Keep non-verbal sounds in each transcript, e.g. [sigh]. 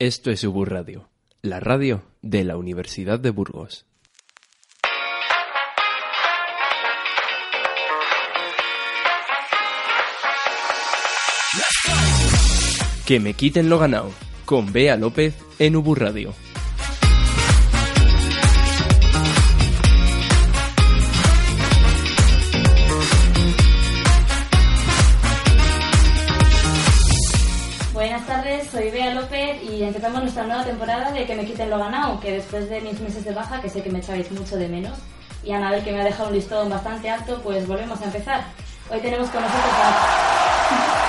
Esto es Ubur Radio, la radio de la Universidad de Burgos. Que me quiten lo ganado, con Bea López en Ubur Radio. Empezamos nuestra nueva temporada de Que me quiten lo ganado, que después de mis meses de baja, que sé que me echáis mucho de menos, y Anabel que me ha dejado un listón bastante alto, pues volvemos a empezar. Hoy tenemos con nosotros a... [laughs]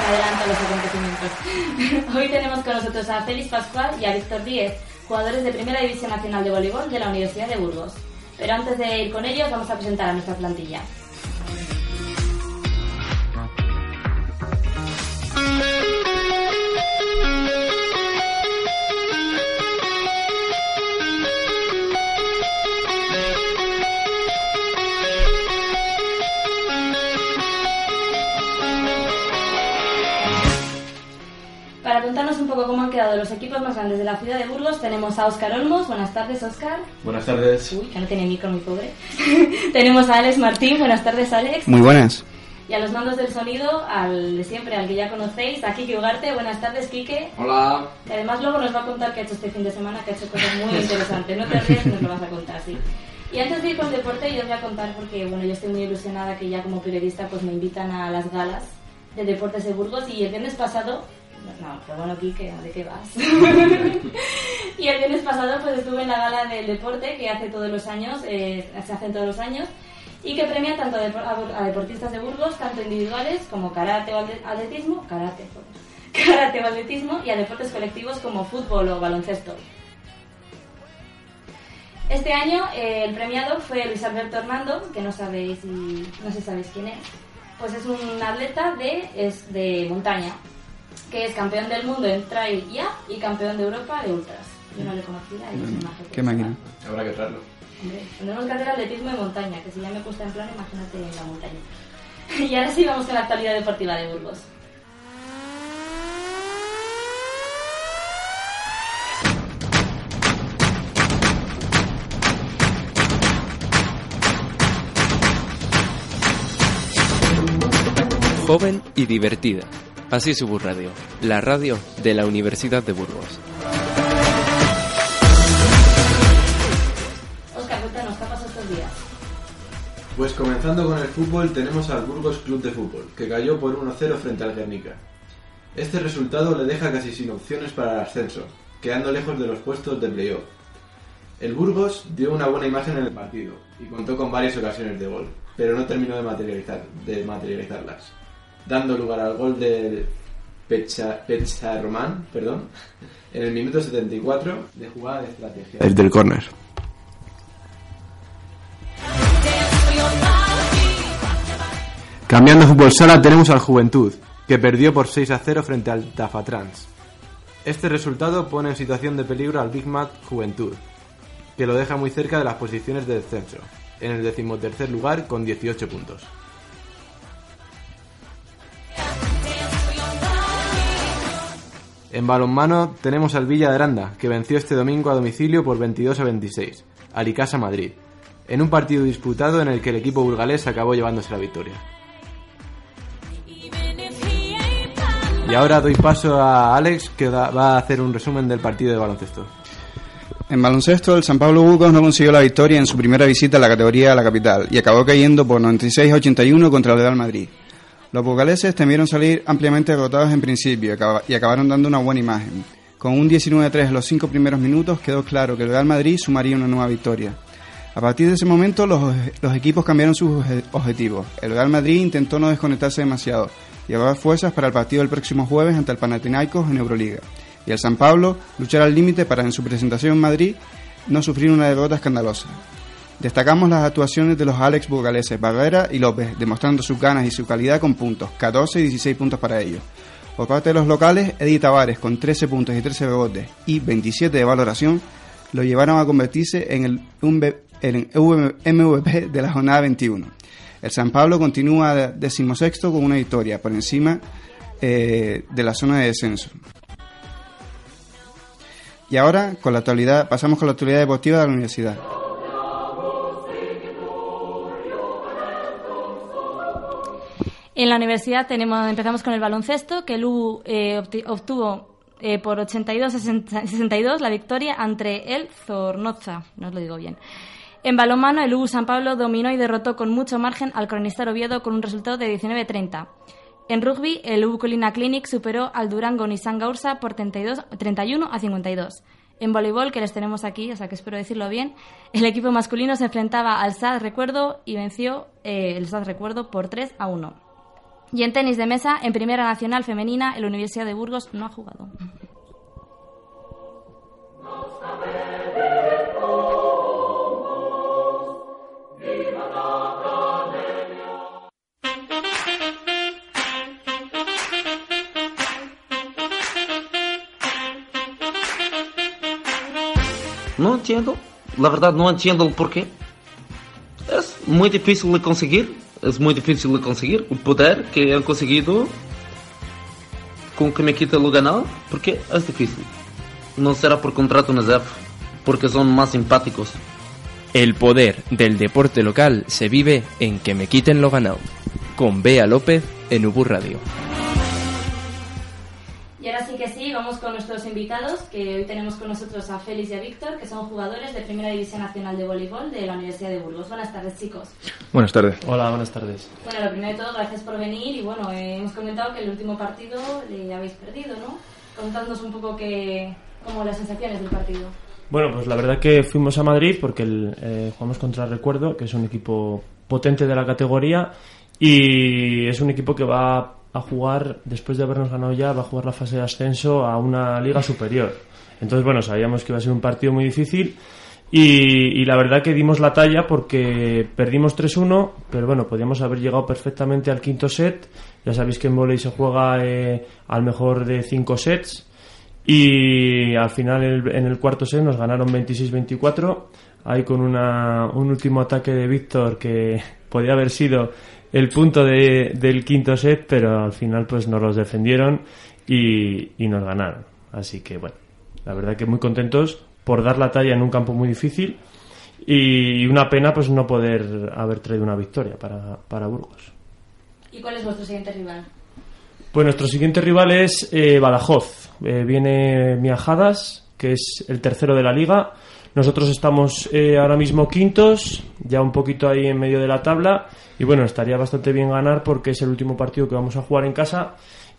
Me adelanto los acontecimientos. [laughs] Hoy tenemos con nosotros a Félix Pascual y a Víctor Díez, jugadores de Primera División Nacional de Voleibol de la Universidad de Burgos. Pero antes de ir con ellos, vamos a presentar a nuestra plantilla. Para contarnos un poco cómo han quedado los equipos más grandes de la ciudad de Burgos, tenemos a Óscar Olmos. Buenas tardes, Óscar. Buenas tardes. Uy, que no tiene micro, muy pobre. [laughs] tenemos a Alex Martín. Buenas tardes, Alex. Muy buenas. Y a los mandos del sonido, al de siempre, al que ya conocéis, a Kike Ugarte. Buenas tardes, Kike. Hola. Y además luego nos va a contar qué ha hecho este fin de semana, que ha hecho cosas muy interesantes. No te ríes, nos lo vas a contar, sí. Y antes de ir con el deporte, yo os voy a contar porque, bueno, yo estoy muy ilusionada que ya como periodista pues me invitan a las galas de Deportes de Burgos y el viernes pasado no, pero bueno, Quique, ¿de qué vas? [laughs] y el viernes pasado pues estuve en la gala del deporte que hace todos los años, eh, se hacen todos los años, y que premia tanto a, depor- a deportistas de Burgos, tanto individuales como karate o atle- atletismo, karate, [laughs] karate o atletismo, y a deportes colectivos como fútbol o baloncesto. Este año eh, el premiado fue Luis Alberto Hernando, que no sabéis si, no sé sabéis quién es. Pues es un atleta de, es de montaña, que es campeón del mundo en trail y up y campeón de Europa de ultras. Yo no le conocía y es un majo Qué máquina. Habrá que traerlo. Hombre, tendremos que hacer atletismo de montaña, que si ya me cuesta en plan, imagínate en la montaña. [laughs] y ahora sí vamos con la actualidad deportiva de Burgos. Joven y divertida. Así es Ubur Radio, la radio de la Universidad de Burgos. Oscar, cuéntanos, ¿qué ha pasado estos días? Pues comenzando con el fútbol, tenemos al Burgos Club de Fútbol, que cayó por 1-0 frente al Guernica. Este resultado le deja casi sin opciones para el ascenso, quedando lejos de los puestos de playoff. El Burgos dio una buena imagen en el partido y contó con varias ocasiones de gol, pero no terminó de, materializar, de materializarlas, dando lugar al gol del Pecha, Román, perdón, en el minuto 74 de jugada de estrategia. El córner. Cambiando a fútbol sala tenemos al Juventud, que perdió por 6 a 0 frente al Tafatrans. Este resultado pone en situación de peligro al Big Mat Juventud, que lo deja muy cerca de las posiciones de descenso, en el decimotercer lugar con 18 puntos. En balonmano tenemos al Villa de Aranda, que venció este domingo a domicilio por 22 a 26, al Icasa Madrid, en un partido disputado en el que el equipo burgalés acabó llevándose la victoria. Y ahora doy paso a Alex, que va a hacer un resumen del partido de baloncesto. En baloncesto, el San Pablo Burgos no consiguió la victoria en su primera visita a la categoría de la capital y acabó cayendo por 96 a 81 contra el Real Madrid. Los burgaleses temieron salir ampliamente agotados en principio y acaba- y acabaron dando una buena imagen. Con un 19-3 en los cinco primeros minutos quedó claro que el Real Madrid sumaría una nueva victoria. A partir de ese momento los, los equipos cambiaron sus obje- objetivos. El Real Madrid intentó no desconectarse demasiado y ahorrar fuerzas para el partido del próximo jueves ante el Panathinaikos en Euroliga. Y el San Pablo luchar al límite para en su presentación en Madrid no sufrir una derrota escandalosa. Destacamos las actuaciones de los Alex burgaleses Barrera y López, demostrando sus ganas y su calidad con puntos, 14 y 16 puntos para ellos. Por parte de los locales, Eddie Tavares con 13 puntos y 13 rebotes y 27 de valoración lo llevaron a convertirse en el MVP de la jornada 21. El San Pablo continúa decimosexto con una victoria por encima eh, de la zona de descenso. Y ahora con la actualidad, pasamos con la actualidad deportiva de la universidad. En la universidad tenemos, empezamos con el baloncesto, que el U eh, obtuvo eh, por 82-62 la victoria ante el Zornoza, no os lo digo bien. En balonmano, el U San Pablo dominó y derrotó con mucho margen al Cronista Oviedo con un resultado de 19-30. En rugby, el U Colina Clinic superó al Durango Nissan Gaursa por 32 31 a 52. En voleibol, que les tenemos aquí, o sea que espero decirlo bien, el equipo masculino se enfrentaba al SAD Recuerdo y venció eh, el SAD Recuerdo por 3 a 1. Y en tenis de mesa, en Primera Nacional Femenina, la Universidad de Burgos no ha jugado. No entiendo. La verdad no entiendo el porqué. Es muy difícil de conseguir. Es muy difícil de conseguir. El poder que han conseguido con que me quite lo ganado. Porque es difícil. No será por contrato ZEF. Porque son más simpáticos. El poder del deporte local se vive en que me quiten lo ganado. Con Bea López en Ubu Radio. Y ahora sí que sí, vamos con nuestros invitados, que hoy tenemos con nosotros a Félix y a Víctor, que son jugadores de Primera División Nacional de Voleibol de la Universidad de Burgos. Buenas tardes, chicos. Buenas tardes. Hola, buenas tardes. Bueno, lo primero de todo, gracias por venir y bueno, eh, hemos comentado que el último partido le habéis perdido, ¿no? Contándonos un poco que, como las sensaciones del partido. Bueno, pues la verdad que fuimos a Madrid porque el, eh, jugamos contra Recuerdo, que es un equipo potente de la categoría y es un equipo que va a jugar, después de habernos ganado ya, va a jugar la fase de ascenso a una liga superior. Entonces, bueno, sabíamos que iba a ser un partido muy difícil y, la verdad que dimos la talla porque perdimos 3-1, pero bueno, podíamos haber llegado perfectamente al quinto set. Ya sabéis que en volei se juega eh, al mejor de cinco sets y al final el- en el cuarto set nos ganaron 26-24 ahí con una, un último ataque de Víctor que [laughs] podía haber sido el punto de- del quinto set pero al final pues nos los defendieron y, y nos ganaron así que bueno la verdad que muy contentos por dar la talla en un campo muy difícil y una pena pues no poder haber traído una victoria para, para Burgos ¿Y cuál es vuestro siguiente rival? pues nuestro siguiente rival es eh, Badajoz. Eh, viene Miajadas, que es el tercero de la liga. Nosotros estamos eh, ahora mismo quintos, ya un poquito ahí en medio de la tabla. Y bueno, estaría bastante bien ganar porque es el último partido que vamos a jugar en casa.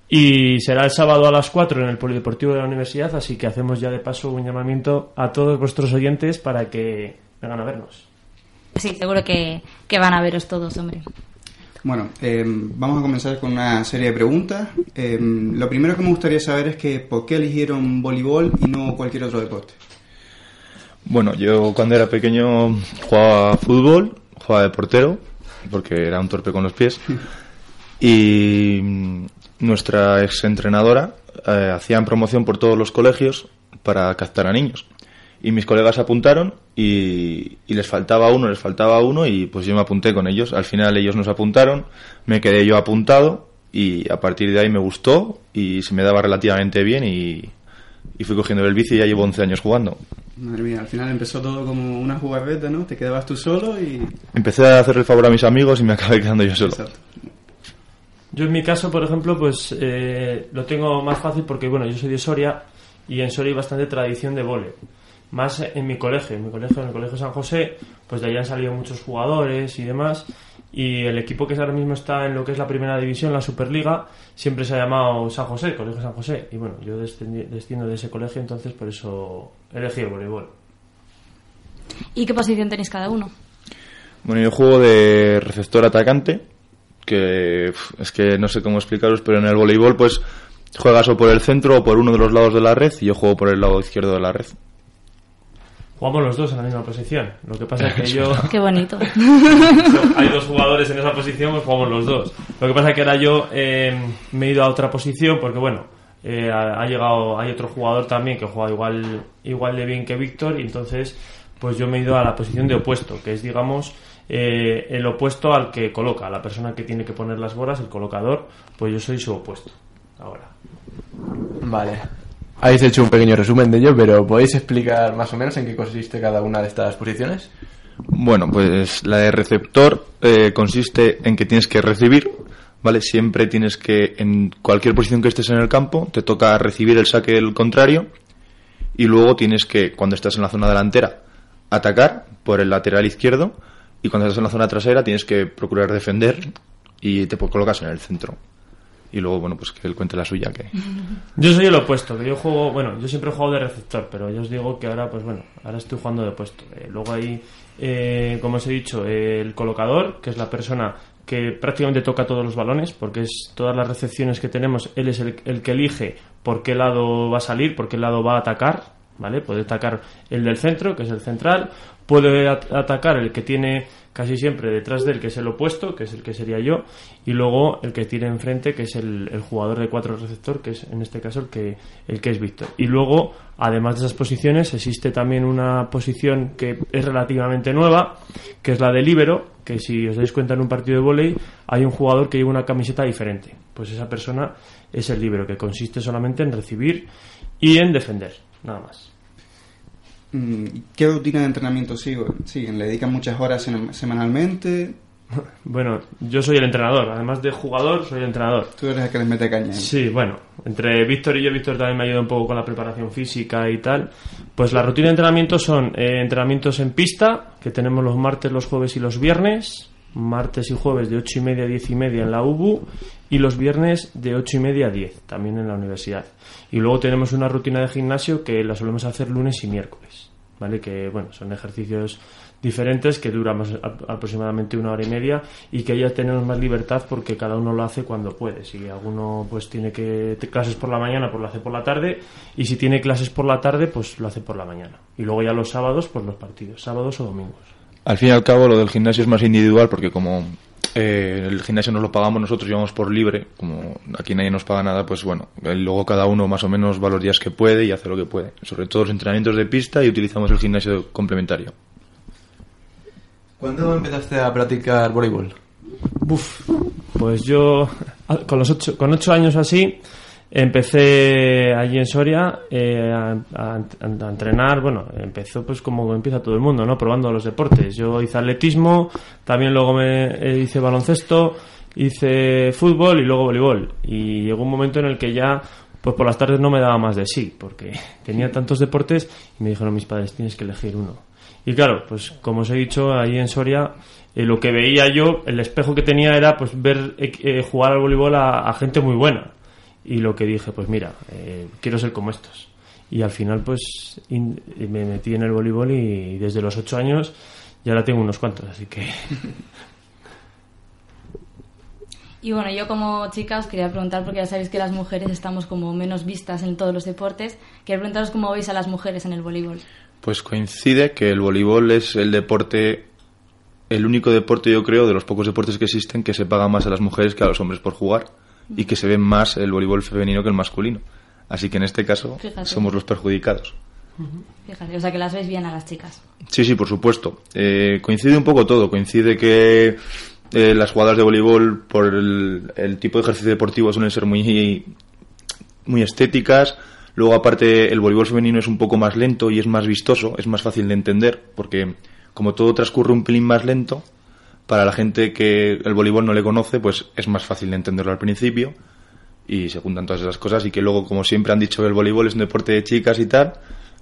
Y será el sábado a las 4 en el Polideportivo de la Universidad. Así que hacemos ya de paso un llamamiento a todos vuestros oyentes para que vengan a vernos. Sí, seguro que, que van a veros todos, hombre. Bueno, eh, vamos a comenzar con una serie de preguntas. Eh, lo primero que me gustaría saber es que por qué eligieron voleibol y no cualquier otro deporte. Bueno, yo cuando era pequeño jugaba fútbol, jugaba de portero, porque era un torpe con los pies. [laughs] Y mm, nuestra exentrenadora eh, hacían promoción por todos los colegios para captar a niños. Y mis colegas apuntaron y, y les faltaba uno, les faltaba uno y pues yo me apunté con ellos. Al final ellos nos apuntaron, me quedé yo apuntado y a partir de ahí me gustó y se me daba relativamente bien y, y fui cogiendo el bici y ya llevo 11 años jugando. Madre mía, al final empezó todo como una jugarreta, ¿no? Te quedabas tú solo y... Empecé a hacer el favor a mis amigos y me [laughs] acabé quedando yo solo. Exacto. Yo en mi caso, por ejemplo, pues eh, lo tengo más fácil porque, bueno, yo soy de Soria y en Soria hay bastante tradición de vole. Más en mi colegio, en mi colegio, en el colegio San José, pues de allá han salido muchos jugadores y demás. Y el equipo que ahora mismo está en lo que es la primera división, la Superliga, siempre se ha llamado San José, Colegio San José. Y bueno, yo desciendo de ese colegio, entonces por eso elegí el voleibol. ¿Y qué posición tenéis cada uno? Bueno, yo juego de receptor atacante, que es que no sé cómo explicaros, pero en el voleibol pues juegas o por el centro o por uno de los lados de la red y yo juego por el lado izquierdo de la red. Jugamos los dos en la misma posición. Lo que pasa es que [laughs] yo... Qué bonito. [laughs] Hay dos jugadores en esa posición, pues jugamos los dos. Lo que pasa es que ahora yo eh, me he ido a otra posición porque, bueno, eh, ha ha llegado, hay otro jugador también que juega igual, igual de bien que Víctor y entonces pues yo me he ido a la posición de opuesto, que es, digamos, eh, el opuesto al que coloca, la persona que tiene que poner las bolas, el colocador, pues yo soy su opuesto. Ahora. Vale. Habéis hecho un pequeño resumen de ello, pero ¿podéis explicar más o menos en qué consiste cada una de estas posiciones? Bueno, pues la de receptor eh, consiste en que tienes que recibir, ¿vale? Siempre tienes que, en cualquier posición que estés en el campo, te toca recibir el saque del contrario y luego tienes que, cuando estás en la zona delantera, atacar por el lateral izquierdo y cuando estás en la zona trasera tienes que procurar defender y te colocas en el centro. Y luego, bueno, pues que él cuente la suya, que... Yo soy el opuesto, que yo juego, bueno, yo siempre he jugado de receptor, pero ya os digo que ahora, pues bueno, ahora estoy jugando de opuesto. Eh, luego hay, eh, como os he dicho, el colocador, que es la persona que prácticamente toca todos los balones, porque es todas las recepciones que tenemos, él es el, el que elige por qué lado va a salir, por qué lado va a atacar, ¿vale? Puede atacar el del centro, que es el central, puede at- atacar el que tiene casi siempre detrás de él, que es el opuesto, que es el que sería yo, y luego el que tiene enfrente, que es el, jugador de cuatro receptor, que es en este caso el que, el que es Víctor. Y luego, además de esas posiciones, existe también una posición que es relativamente nueva, que es la de líbero, que si os dais cuenta en un partido de vóley hay un jugador que lleva una camiseta diferente. Pues esa persona es el líbero, que consiste solamente en recibir y en defender, nada más. Mm, ¿Qué rutina de entrenamiento sigo- siguen? ¿Le dedican muchas horas sem- semanalmente? [laughs] Bueno, yo soy el entrenador, además de jugador, soy el entrenador. Tú eres el que les mete caña. Sí, bueno, entre Víctor y yo, Víctor también me ayuda un poco con la preparación física y tal. Pues la rutina de entrenamiento son eh, entrenamientos en pista, que tenemos los martes, los jueves y los viernes. Martes y jueves de 8 y media a 10 y media en la UBU y los viernes de 8 y media a 10, también en la universidad. Y luego tenemos una rutina de gimnasio que la solemos hacer lunes y miércoles, ¿vale? Que, bueno, son ejercicios diferentes que a- aproximadamente una hora y media y que ya tenemos más libertad porque cada uno lo hace cuando puede. Si alguno pues tiene que clases por la mañana, pues lo hace por la tarde y si tiene clases por la tarde, pues lo hace por la mañana. Y luego ya los sábados, pues los partidos, sábados o domingos. Al fin y al cabo, lo del gimnasio es más individual porque como eh, el gimnasio nos lo pagamos nosotros y vamos por libre, como aquí nadie nos paga nada, pues bueno, eh, luego cada uno más o menos va los días que puede y hace lo que puede. Sobre todo los entrenamientos de pista y utilizamos el gimnasio complementario. ¿Cuándo empezaste a practicar voleibol? Uf, pues yo [laughs] con los ocho, con ocho años así empecé allí en Soria eh, a, a- a entrenar. Bueno, empezó pues como empieza todo el mundo, ¿no? Probando los deportes. Yo hice atletismo, también luego me eh, hice baloncesto, hice fútbol y luego voleibol. Y llegó un momento en el que ya pues por las tardes no me daba más de sí, porque [laughs] tenía tantos deportes y me dijeron mis padres, tienes que elegir uno. Y claro, pues como os he dicho, ahí en Soria, eh, lo que veía yo, el espejo que tenía era pues ver eh, jugar al voleibol a, a gente muy buena. Y lo que dije, pues mira, eh, quiero ser como estos. Y al final pues in- me metí en el voleibol y desde los ocho años ya ahora tengo unos cuantos, así que... [laughs] Y bueno, yo como chica os quería preguntar, porque ya sabéis que las mujeres estamos como menos vistas en todos los deportes, quería preguntaros cómo veis a las mujeres en el voleibol. Pues coincide que el voleibol es el deporte, el único deporte yo creo de los pocos deportes que existen que se paga más a las mujeres que a los hombres por jugar y que se ve más el voleibol femenino que el masculino. Así que en este caso Fíjate. somos los perjudicados. Fíjate, o sea que las veis bien a las chicas. Sí, sí, por supuesto. Eh, coincide un poco todo. Coincide que eh, las jugadoras de voleibol, por el, el tipo de ejercicio deportivo, suelen ser muy, muy estéticas. Luego, aparte, el voleibol femenino es un poco más lento y es más vistoso, es más fácil de entender, porque como todo transcurre un pelín más lento, para la gente que el voleibol no le conoce, pues es más fácil de entenderlo al principio y se juntan todas esas cosas y que luego, como siempre han dicho que el voleibol es un deporte de chicas y tal,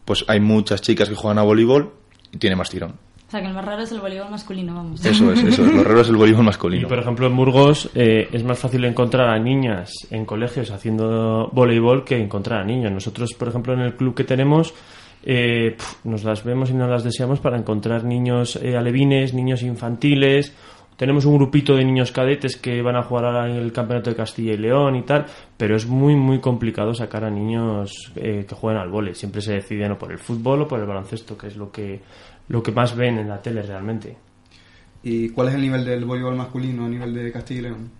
pues hay muchas chicas que juegan a voleibol y tiene más tirón. O sea que el más raro es el voleibol masculino, vamos. Eso es, eso es. Lo raro es el voleibol Y masculino. por ejemplo en Burgos eh, es más fácil encontrar a niñas en colegios haciendo voleibol que encontrar a niños. Nosotros, por ejemplo, en el club que tenemos eh, pf, nos las vemos y nos las deseamos para encontrar niños eh, alevines, niños infantiles. Tenemos un grupito de niños cadetes que van a jugar ahora en el Campeonato de Castilla y León y tal, pero es muy, muy complicado sacar a niños eh, que jueguen al vóley. Siempre se deciden o por el fútbol o por el baloncesto, que es lo que, lo que más ven en la tele realmente. ¿Y cuál es el nivel del voleibol masculino a nivel de Castilla y León?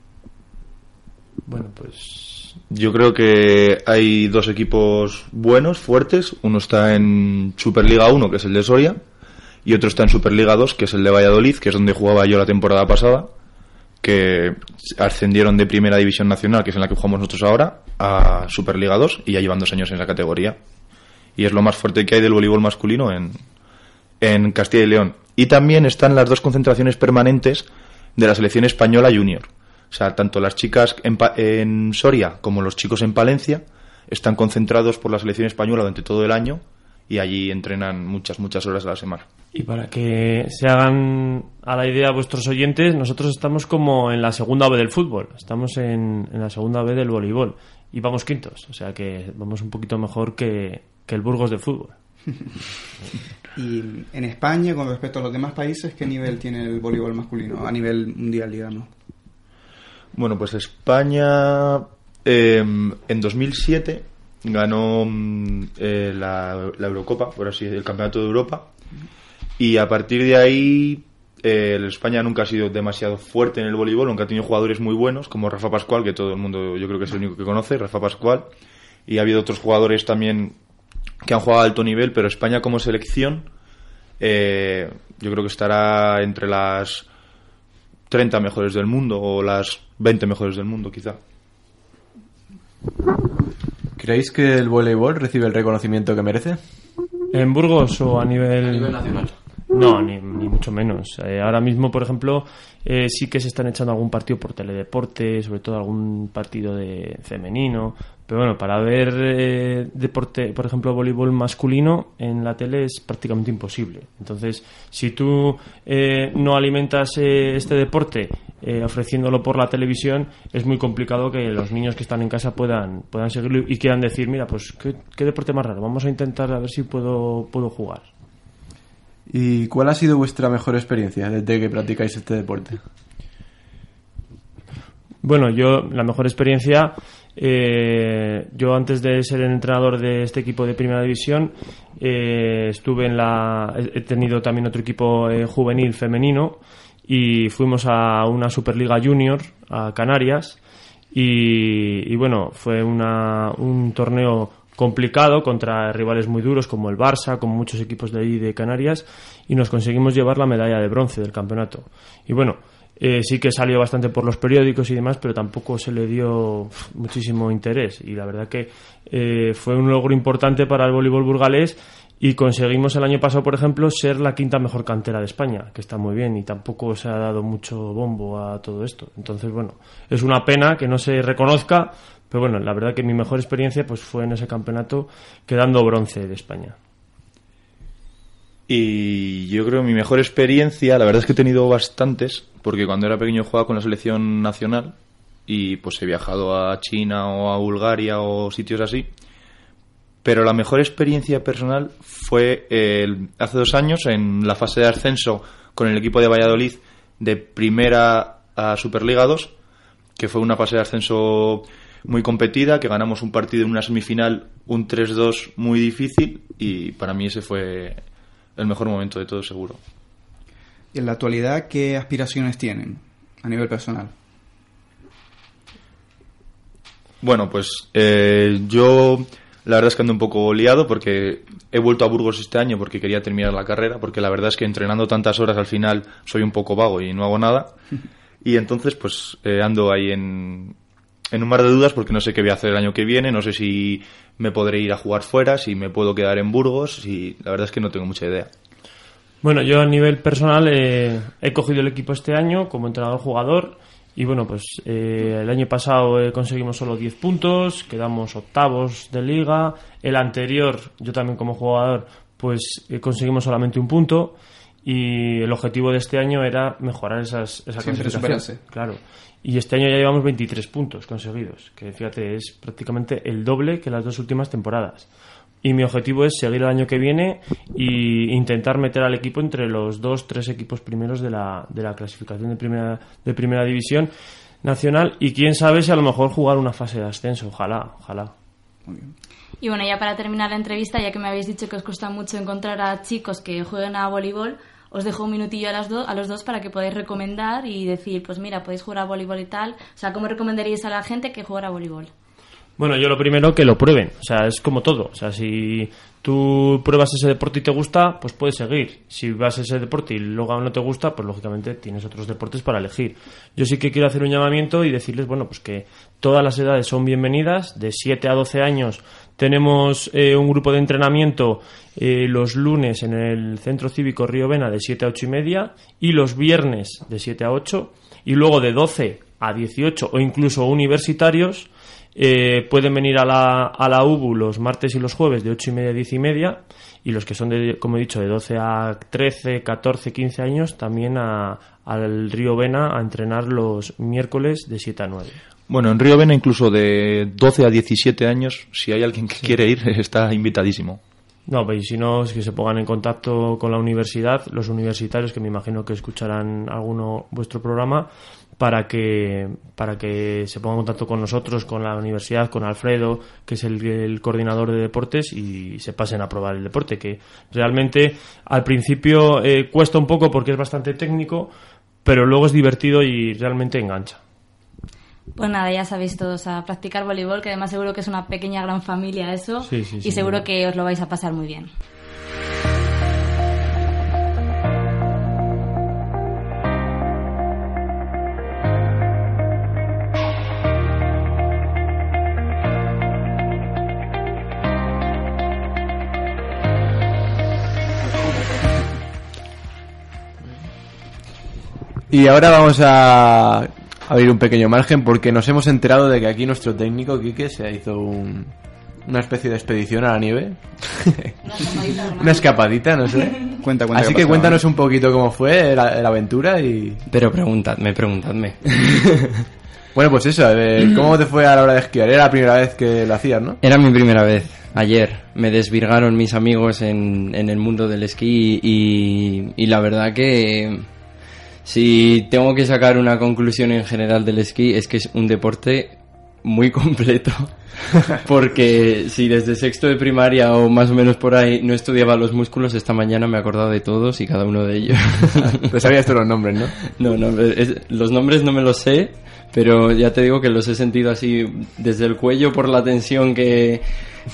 Bueno, pues Yo creo que hay dos equipos buenos, fuertes. Uno está en Superliga 1, que es el de Soria, y otro está en Superliga 2, que es el de Valladolid, que es donde jugaba yo la temporada pasada, que ascendieron de Primera División Nacional, que es en la que jugamos nosotros ahora, a Superliga 2, y ya llevan dos años en esa categoría. Y es lo más fuerte que hay del voleibol masculino en, en Castilla y León. Y también están las dos concentraciones permanentes de la selección española junior. O sea, tanto las chicas en, Pa- en Soria como los chicos en Palencia están concentrados por la selección española durante todo el año y allí entrenan muchas, muchas horas a la semana. Y para que se hagan a la idea vuestros oyentes, nosotros estamos como en la segunda B del fútbol, estamos en, en la segunda B del voleibol y vamos quintos, o sea que vamos un poquito mejor que, que el Burgos de fútbol. [laughs] Y en España, con respecto a los demás países, ¿qué nivel tiene el voleibol masculino a nivel mundial, digamos? Bueno, pues España eh, en 2007 ganó mm, eh, la, la Eurocopa, por así el Campeonato de Europa, y a partir de ahí eh, España nunca ha sido demasiado fuerte en el voleibol, aunque ha tenido jugadores muy buenos, como Rafa Pascual, que todo el mundo yo creo que es el único que conoce, Rafa Pascual, y ha habido otros jugadores también que han jugado a alto nivel, pero España como selección eh, yo creo que estará entre las 30 mejores del mundo o las 20 mejores del mundo quizá. ¿Creéis que el voleibol recibe el reconocimiento que merece? ¿En Burgos o a nivel...? A nivel nacional. No, ni, ni mucho menos. Eh, ahora mismo, por ejemplo, eh, sí que se están echando algún partido por teledeporte, sobre todo algún partido de femenino. Pero bueno, para ver eh, deporte, por ejemplo, voleibol masculino en la tele es prácticamente imposible. Entonces, si tú eh, no alimentas eh, este deporte eh, ofreciéndolo por la televisión, es muy complicado que los niños que están en casa puedan, puedan seguirlo y quieran decir, mira, pues ¿qué, qué deporte más raro, vamos a intentar a ver si puedo, puedo jugar. ¿Y cuál ha sido vuestra mejor experiencia desde que practicáis este deporte? Bueno, yo la mejor experiencia, eh, yo antes de ser el entrenador de este equipo de Primera División, eh, estuve en la, he tenido también otro equipo eh, juvenil femenino y fuimos a una Superliga Junior a Canarias y, y bueno, fue una, un torneo complicado contra rivales muy duros como el Barça, como muchos equipos de ahí de Canarias y nos conseguimos llevar la medalla de bronce del campeonato. Y bueno, eh, sí que salió bastante por los periódicos y demás, pero tampoco se le dio muchísimo interés. Y la verdad que eh, fue un logro importante para el voleibol burgalés y conseguimos el año pasado, por ejemplo, ser la quinta mejor cantera de España, que está muy bien y tampoco se ha dado mucho bombo a todo esto. Entonces, bueno, es una pena que no se reconozca, pero bueno, la verdad que mi mejor experiencia pues fue en ese campeonato quedando bronce de España. Y yo creo que mi mejor experiencia, la verdad es que he tenido bastantes, porque cuando era pequeño jugaba con la selección nacional y pues he viajado a China o a Bulgaria o sitios así. Pero la mejor experiencia personal fue el- hace dos años en la fase de ascenso con el equipo de Valladolid de primera a Superliga 2, que fue una fase de ascenso muy competida, que ganamos un partido en una semifinal, un 3-2 muy difícil y para mí ese fue el mejor momento de todo seguro. Y en la actualidad, ¿qué aspiraciones tienen a nivel personal? Bueno, pues eh, yo la verdad es que ando un poco liado porque he vuelto a Burgos este año porque quería terminar la carrera, porque la verdad es que entrenando tantas horas al final soy un poco vago y no hago nada. [laughs] Y entonces pues eh, ando ahí en, en un mar de dudas porque no sé qué voy a hacer el año que viene, no sé si me podré ir a jugar fuera, si me puedo quedar en Burgos y la verdad es que no tengo mucha idea. Bueno, yo a nivel personal eh, he cogido el equipo este año como entrenador jugador y bueno, pues eh, el año pasado eh, conseguimos solo 10 puntos, quedamos octavos de liga, el anterior yo también como jugador pues eh, conseguimos solamente un punto y el objetivo de este año era mejorar esas, esa Siempre clasificación. superarse. Claro. Y este año ya llevamos 23 puntos conseguidos, que fíjate, es prácticamente el doble que las dos últimas temporadas. y mi objetivo es seguir el año que viene e intentar meter al equipo entre los dos, tres equipos primeros de la, de la clasificación de primera, de primera división nacional y quién sabe si a lo mejor jugar una fase de ascenso, ojalá, ojalá. Y bueno, ya para terminar la entrevista, ya que me habéis dicho que os cuesta mucho encontrar a chicos que jueguen a voleibol, os dejo un minutillo a, las a los dos para que podáis recomendar y decir, pues mira, podéis jugar a voleibol y tal. O sea, ¿cómo recomendaríais a la gente que juega a voleibol? Bueno, yo lo primero que lo prueben, o sea, es como todo, o sea, si tú pruebas ese deporte y te gusta, pues puedes seguir. Si vas a ese deporte y luego no te gusta, pues lógicamente tienes otros deportes para elegir. Yo sí que quiero hacer un llamamiento y decirles, bueno, pues que todas las edades son bienvenidas, de 7 a 12 años tenemos eh, un grupo de entrenamiento eh, los lunes en el Centro Cívico Río Vena de 7 a 8 y media y los viernes de 7 a 8 y luego de 12 a 18 o incluso universitarios eh, pueden venir a la, a la UBU los martes y los jueves de 8 y media a 10 y media y los que son, de, como he dicho, de 12 a 13, 14, 15 años también a- al Río Vena a entrenar los miércoles de 7 a 9. Bueno, en Río Vena incluso de 12 a 17 años, si hay alguien que quiere ir, [laughs] está invitadísimo. No, pues si no, es que se pongan en contacto con la universidad, los universitarios que me imagino que escucharán alguno vuestro programa, para que, para que se pongan en contacto con nosotros, con la universidad, con Alfredo, que es el, el coordinador de deportes, y se pasen a probar el deporte, que realmente al principio eh, cuesta un poco porque es bastante técnico, pero luego es divertido y realmente engancha. Pues nada, ya sabéis todos a practicar voleibol, que además seguro que es una pequeña gran familia eso, Sí, sí, y seguro que os lo vais a pasar muy bien. Y ahora vamos a abrir un pequeño margen porque nos hemos enterado de que aquí nuestro técnico, Quique, se hizo un- una especie de expedición a la nieve. [laughs] una escapadita, no sé. Cuenta, cuenta Así que pasaba. cuéntanos un poquito cómo fue la, la aventura y... Pero preguntadme, preguntadme. [laughs] Bueno, pues eso, a ver, ¿cómo te fue a la hora de esquiar? Era la primera vez que lo hacías, ¿no? Era mi primera vez. Ayer me desvirgaron mis amigos en, en el mundo del esquí y, y la verdad que si tengo que sacar una conclusión en general del esquí es que es un deporte muy [laughs] completo. Porque si desde sexto de primaria o más o menos por ahí no estudiaba los músculos, esta mañana me he acordado de todos y cada uno de ellos. [laughs] Te sabías todos los nombres, ¿no? No, no, es- los nombres no me los sé, pero ya te digo que los he sentido así desde el cuello por la tensión que,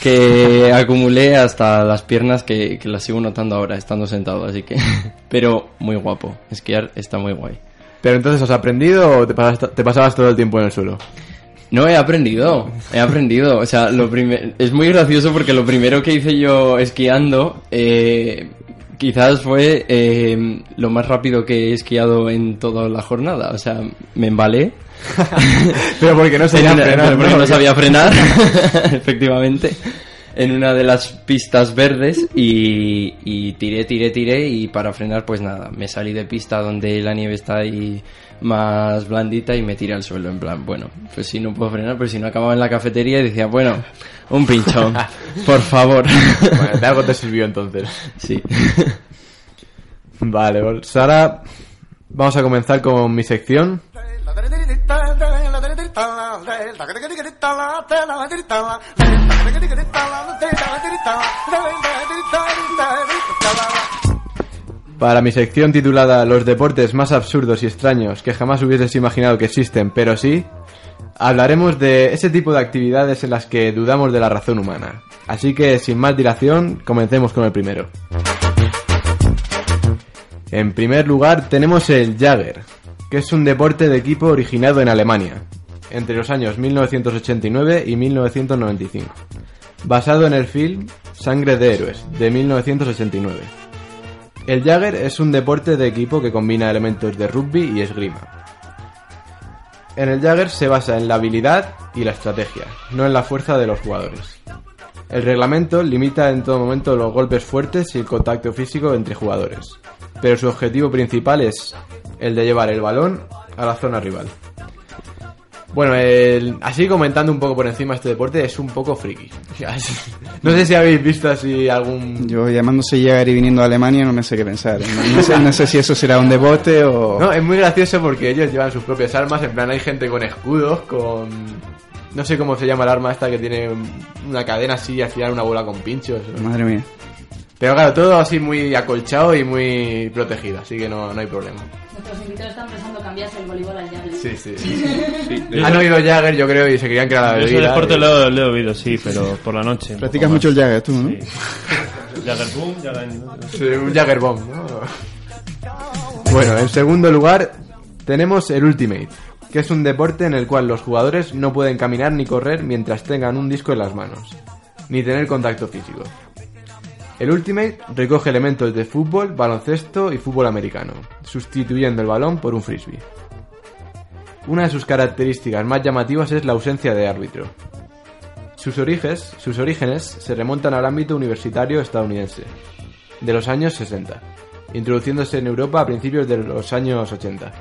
que acumulé hasta las piernas que, que las sigo notando ahora estando sentado, así que... [laughs] Pero muy guapo, esquiar está muy guay. Pero entonces, ¿has aprendido o te, pasas- te pasabas todo el tiempo en el suelo? No, he aprendido, he aprendido. O sea, lo primer- es muy gracioso porque lo primero que hice yo esquiando eh, quizás fue eh, lo más rápido que he esquiado en toda la jornada. O sea, me embalé. [laughs] Pero porque no sabía una- frenar, pero porque ¿no? no sabía frenar, [laughs] efectivamente. En una de las pistas verdes y, y tiré, tiré, tiré y para frenar pues nada, me salí de pista donde la nieve está ahí más blandita y me tiré al suelo en plan, bueno, pues si no puedo frenar, pero si no acababa en la cafetería y decía, bueno, un pinchón, [laughs] por favor. Bueno, de algo te sirvió entonces. Sí. Vale, pues ahora vamos a comenzar con mi sección. Para mi sección titulada Los deportes más absurdos y extraños que jamás hubieses imaginado que existen, pero sí, hablaremos de ese tipo de actividades en las que dudamos de la razón humana. Así que, sin más dilación, comencemos con el primero. En primer lugar tenemos el Jagger, que es un deporte de equipo originado en Alemania, entre los años 1989 y 1995, basado en el film Sangre de Héroes, de 1989. El Jagger es un deporte de equipo que combina elementos de rugby y esgrima. En el Jagger se basa en la habilidad y la estrategia, no en la fuerza de los jugadores. El reglamento limita en todo momento los golpes fuertes y el contacto físico entre jugadores, pero su objetivo principal es el de llevar el balón a la zona rival. Bueno, el- así comentando un poco por encima este deporte, es un poco friki. [laughs] No sé si habéis visto así algún... Yo llamándose Jäger y viniendo a Alemania no me sé qué pensar. No, no sé, no sé si eso será un deporte o... [laughs] No, es muy gracioso porque ellos llevan sus propias armas, en plan hay gente con escudos, con... No sé cómo se llama el arma esta que tiene una cadena así y al final una bola con pinchos. Madre mía. Pero claro, todo así muy acolchado y muy protegido, así que no, no hay problema. Nuestros invitados están pensando cambiarse el voleibol al Jagger. Sí, sí. Yo [laughs] Han oído Jagger, yo creo, y se creían que era la Yo ese bebida. deporte y- lo, lo he oído, sí, pero por la noche. Practicas mucho el. Jäger tú, ¿no? Sí. [laughs] Jagger boom, Jagger... Sí, un Jagger Bomb, ¿no? Bueno, en segundo lugar tenemos el Ultimate, que es un deporte en el cual los jugadores no pueden caminar ni correr mientras tengan un disco en las manos, ni tener contacto físico. El Ultimate recoge elementos de fútbol, baloncesto y fútbol americano, sustituyendo el balón por un frisbee. Una de sus características más llamativas es la ausencia de árbitro. Sus orígenes, sus orígenes se remontan al ámbito universitario estadounidense, de los años 60, introduciéndose en Europa a principios de los años 80.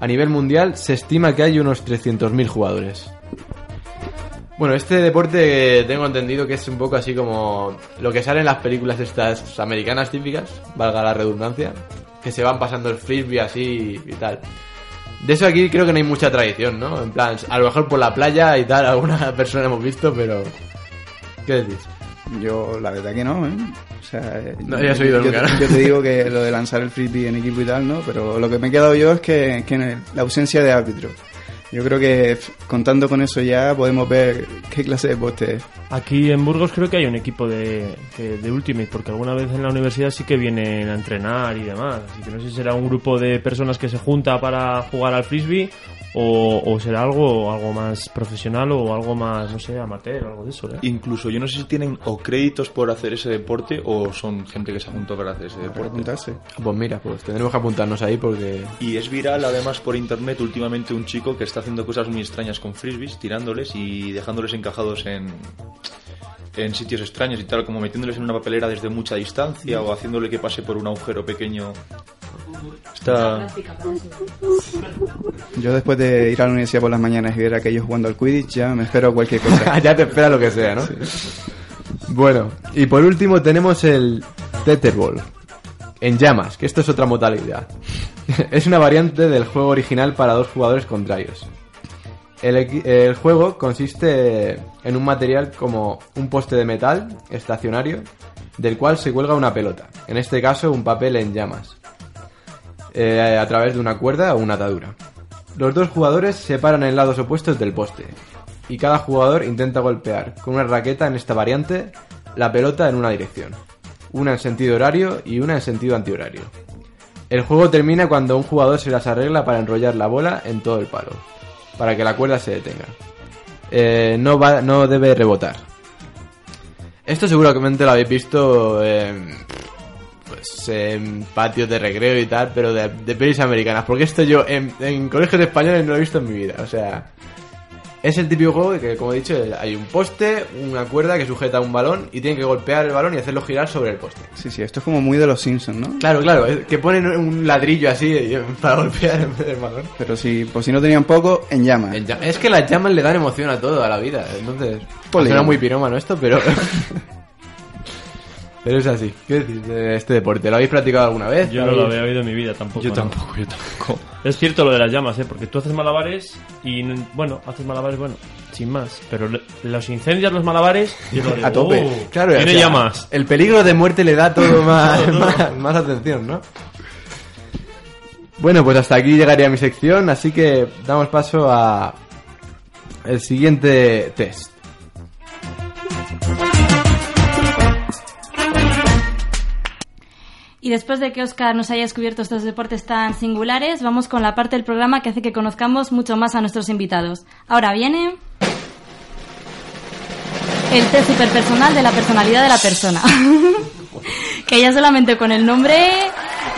A nivel mundial se estima que hay unos 300.000 jugadores. Bueno, este deporte tengo entendido que es un poco así como lo que sale en las películas estas americanas típicas, valga la redundancia, que se van pasando el frisbee así y tal. De eso aquí creo que no hay mucha tradición, ¿no? En plan, a lo mejor por la playa y tal, alguna [laughs] persona hemos visto, pero... ¿Qué decís? Yo, la verdad que no, ¿eh? O sea, No habías oído yo, nunca, yo te digo [laughs] que lo de lanzar el frisbee en equipo y tal, ¿no? Pero lo que me he quedado yo es que, que en el- la ausencia de árbitro. Yo creo que contando con eso ya podemos ver qué clase de deporte es. Aquí en Burgos creo que hay un equipo de, que- de Ultimate, porque alguna vez en la universidad sí que vienen a entrenar y demás. Así que no sé si será un grupo de personas que se junta para jugar al frisbee o, o será algo, algo más profesional o algo más, no sé, amateur o algo de eso. ¿eh? Incluso yo no sé si tienen o créditos por hacer ese deporte o son gente que se apuntó para hacer ese deporte. apuntarse. Pues mira, pues tendremos que apuntarnos ahí porque... Y es viral además por internet últimamente un chico que está haciendo cosas muy extrañas con frisbees, tirándoles y dejándoles encajados en, en sitios extraños y tal, como metiéndoles en una papelera desde mucha distancia o haciéndole que pase por un agujero pequeño. Está... Yo después de ir a la universidad por las mañanas y ver a aquellos jugando al Quidditch ya me espero cualquier cosa. [laughs] ya te espera lo que sea, ¿no? Bueno, y por último tenemos el Tetherball. En llamas, que esto es otra modalidad. [laughs] es una variante del juego original para dos jugadores contrarios. El juego consiste en un material como un poste de metal estacionario del cual se cuelga una pelota, en este caso un papel en llamas, eh, a través de una cuerda o una atadura. Los dos jugadores se paran en lados opuestos del poste y cada jugador intenta golpear con una raqueta en esta variante la pelota en una dirección, una en sentido horario y una en sentido antihorario. El juego termina cuando un jugador se las arregla para enrollar la bola en todo el palo, para que la cuerda se detenga. Eh, no, va, no debe rebotar. Esto seguramente lo habéis visto pues, en patios de recreo y tal, pero de, de pelis americanas, porque esto yo en, en colegios españoles no lo he visto en mi vida, o sea... Es el típico juego que, como he dicho, hay un poste, una cuerda que sujeta un balón y tienen que golpear el balón y hacerlo girar sobre el poste. Sí, sí, esto es como muy de los Simpsons, ¿no? Claro, claro, es que ponen un ladrillo así eh, para golpear en vez del balón. Pero si, por si no tenían poco, en llamas. En Es que las llamas le dan emoción a todo, a la vida. Entonces, Ponle suena muy pirómano esto, pero. [laughs] pero es así. ¿Qué decís de este deporte? ¿Lo habéis practicado alguna vez? Yo no lo ¿Habéis- había oído en mi vida tampoco. Yo ¿no? tampoco, yo tampoco. Es cierto lo de las llamas, ¿eh? Porque tú haces malabares y, bueno, haces malabares, bueno, sin más. Pero los incendios, los malabares, [laughs] yo lo digo, A tope. "Oh, Claro, tiene o sea, llamas. El peligro de muerte le da todo [laughs] más, más, más atención, ¿no? Bueno, pues hasta aquí llegaría mi sección, así que damos paso a el siguiente test. Y después de que Oscar nos haya descubierto estos deportes tan singulares, vamos con la parte del programa que hace que conozcamos mucho más a nuestros invitados. Ahora viene el test superpersonal de la personalidad de la persona. [laughs] que ya solamente con el nombre...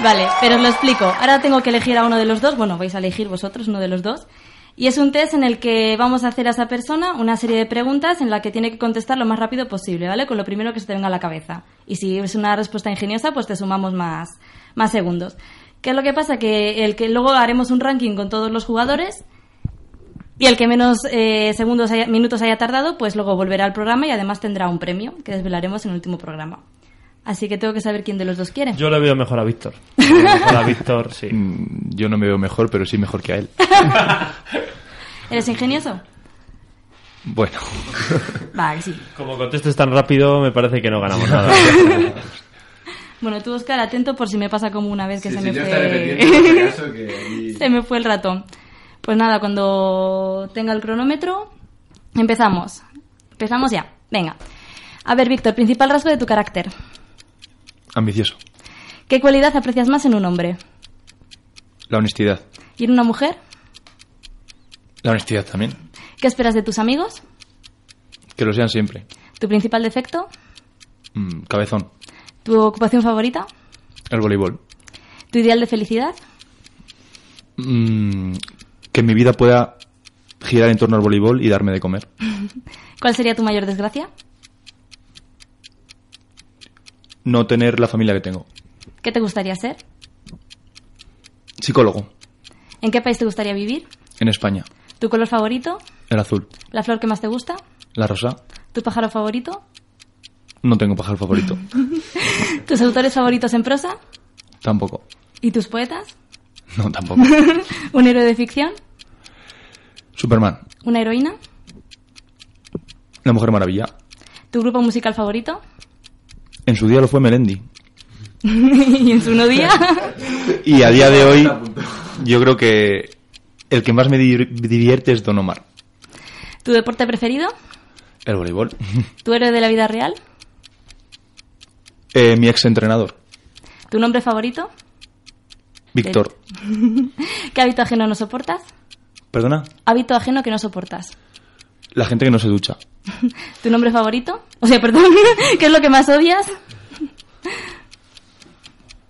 Vale, pero os lo explico. Ahora tengo que elegir a uno de los dos. Bueno, vais a elegir vosotros uno de los dos. Y es un test en el que vamos a hacer a esa persona una serie de preguntas en la que tiene que contestar lo más rápido posible, ¿vale? Con lo primero que se te venga a la cabeza. Y si es una respuesta ingeniosa, pues te sumamos más, más segundos. ¿Qué es lo que pasa? Que el que luego haremos un ranking con todos los jugadores Y el que menos eh, segundos haya- minutos haya tardado, pues luego volverá al programa y además tendrá un premio que desvelaremos en el último programa. Así que tengo que saber quién de los dos quiere. Yo le veo mejor a Víctor. [laughs] Mejor a Víctor, sí. Mm, Yo no me veo mejor, pero sí mejor que a él. [laughs] ¿Eres ingenioso? Bueno, [laughs] Va, que sí. Como contestes tan rápido, me parece que no ganamos nada. Bueno, tú, Oscar, atento por si me pasa como una vez que Sí, se sí, me yo fue... si acaso, que ahí- se me fue el ratón. Pues nada, cuando tenga el cronómetro, empezamos. Empezamos ya. Venga. A ver, Víctor, principal rasgo de tu carácter. Ambicioso. ¿Qué cualidad aprecias más en un hombre? La honestidad. ¿Y en una mujer? La honestidad también. ¿Qué esperas de tus amigos? Que lo sean siempre. ¿Tu principal defecto? Mm, cabezón. ¿Tu ocupación favorita? El voleibol. ¿Tu ideal de felicidad? Mm, que mi vida pueda girar en torno al voleibol y darme de comer. [laughs] ¿Cuál sería tu mayor desgracia? No tener la familia que tengo. ¿Qué te gustaría ser? Psicólogo. ¿En qué país te gustaría vivir? En España. ¿Tu color favorito? El azul. ¿La flor que más te gusta? La rosa. ¿Tu pájaro favorito? No tengo pájaro favorito. [laughs] ¿Tus autores favoritos en prosa? Tampoco. ¿Y tus poetas? No, tampoco. [laughs] ¿Un héroe de ficción? Superman. ¿Una heroína? La Mujer Maravilla. ¿Tu grupo musical favorito? En su día lo fue Melendi. [laughs] ¿Y en su no día? Y a día de hoy, yo creo que el que más me di- divierte es Don Omar. ¿Tu deporte preferido? El voleibol. [laughs] ¿Tu héroe de la vida real? Eh, mi ex entrenador, ¿Tu nombre favorito? Víctor. [laughs] ¿Qué hábito ajeno no soportas? Perdona, Hábito ajeno que no soportas. La gente que no se ducha. ¿Tu nombre favorito? O sea, perdón, [laughs] ¿qué es lo que más odias?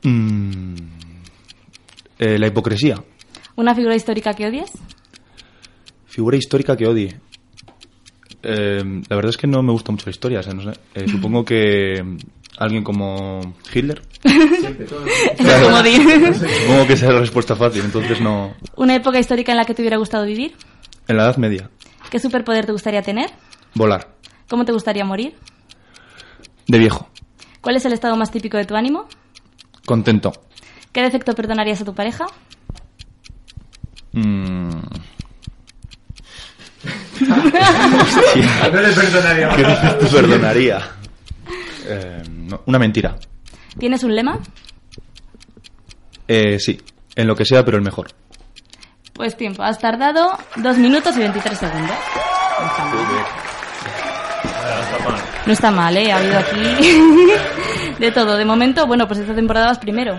Mm, eh, la hipocresía. ¿Una figura histórica que odies? Figura histórica que odie. Eh, la verdad es que no me gusta mucho la historia. o sea, no sé. Eh, supongo que alguien como Hitler. [laughs] Como di- Supongo que esa es la respuesta fácil. Entonces no. ¿Una época histórica en la que te hubiera gustado vivir? En la Edad Media. ¿Qué superpoder te gustaría tener? Volar. ¿Cómo te gustaría morir? De viejo. ¿Cuál es el estado más típico de tu ánimo? Contento. ¿Qué defecto perdonarías a tu pareja? Mm. No le perdonaría ¿Qué defecto perdonaría? Eh, no, una mentira. ¿Tienes un lema? Eh, sí, en lo que sea, pero el mejor. Pues tiempo, has tardado 2 minutos y 23 segundos. No está mal. No está mal, ¿eh? Ha habido aquí [laughs] de todo. De momento, bueno, pues esta temporada vas primero.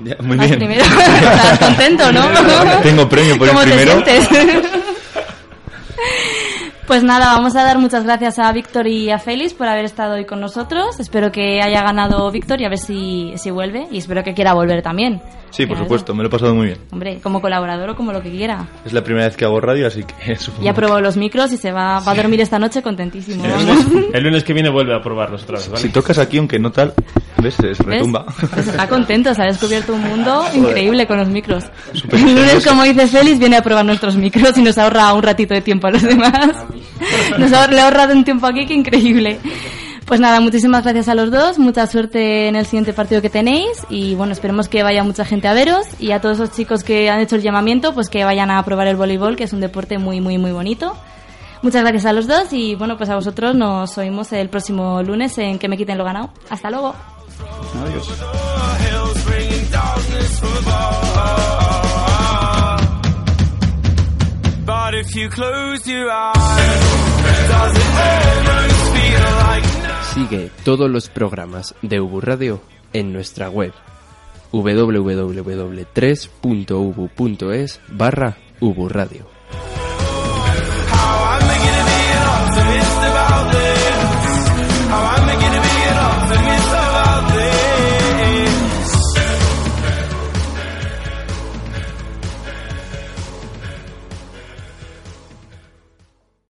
Ya, muy Vas bien. primero. [laughs] Estás contento, ¿no? [laughs] Tengo premio por el ¿Cómo te primero. sientes? Pues nada, vamos a dar muchas gracias a Víctor y a Félix por haber estado hoy con nosotros. Espero que haya ganado Víctor y a ver si, si vuelve. Y espero que quiera volver también. Sí, por supuesto, me lo he pasado muy bien. Hombre, como colaborador o como lo que quiera. Es la primera vez que hago radio, así que [laughs] supongo Ya ha probado los micros y se va, va a dormir esta noche contentísimo. El vamos. lunes, [laughs] el lunes que viene vuelve a probarlos otra vez, ¿vale? Si tocas aquí, aunque no tal, ves, es ¿Ves? retumba. Pues está contento, se ha descubierto un mundo [laughs] increíble con los micros. Súper El lunes, como dice Félix, viene a probar nuestros micros y nos ahorra un ratito de tiempo a los demás. Nos ha, le ha ahorrado un tiempo aquí que increíble. Pues nada, muchísimas gracias a los dos, mucha suerte en el siguiente partido que tenéis y bueno, esperemos que vaya mucha gente a veros y a todos esos chicos que han hecho el llamamiento, pues que vayan a probar el voleibol, que es un deporte muy, muy, muy bonito. Muchas gracias a los dos y bueno, pues a vosotros nos oímos el próximo lunes en Que me quiten lo ganado. Hasta luego. Adiós. But if you close your eyes, does it Sigue todos los programas de Ubu Radio en nuestra web www.3.ubu.es barra Ubu Radio.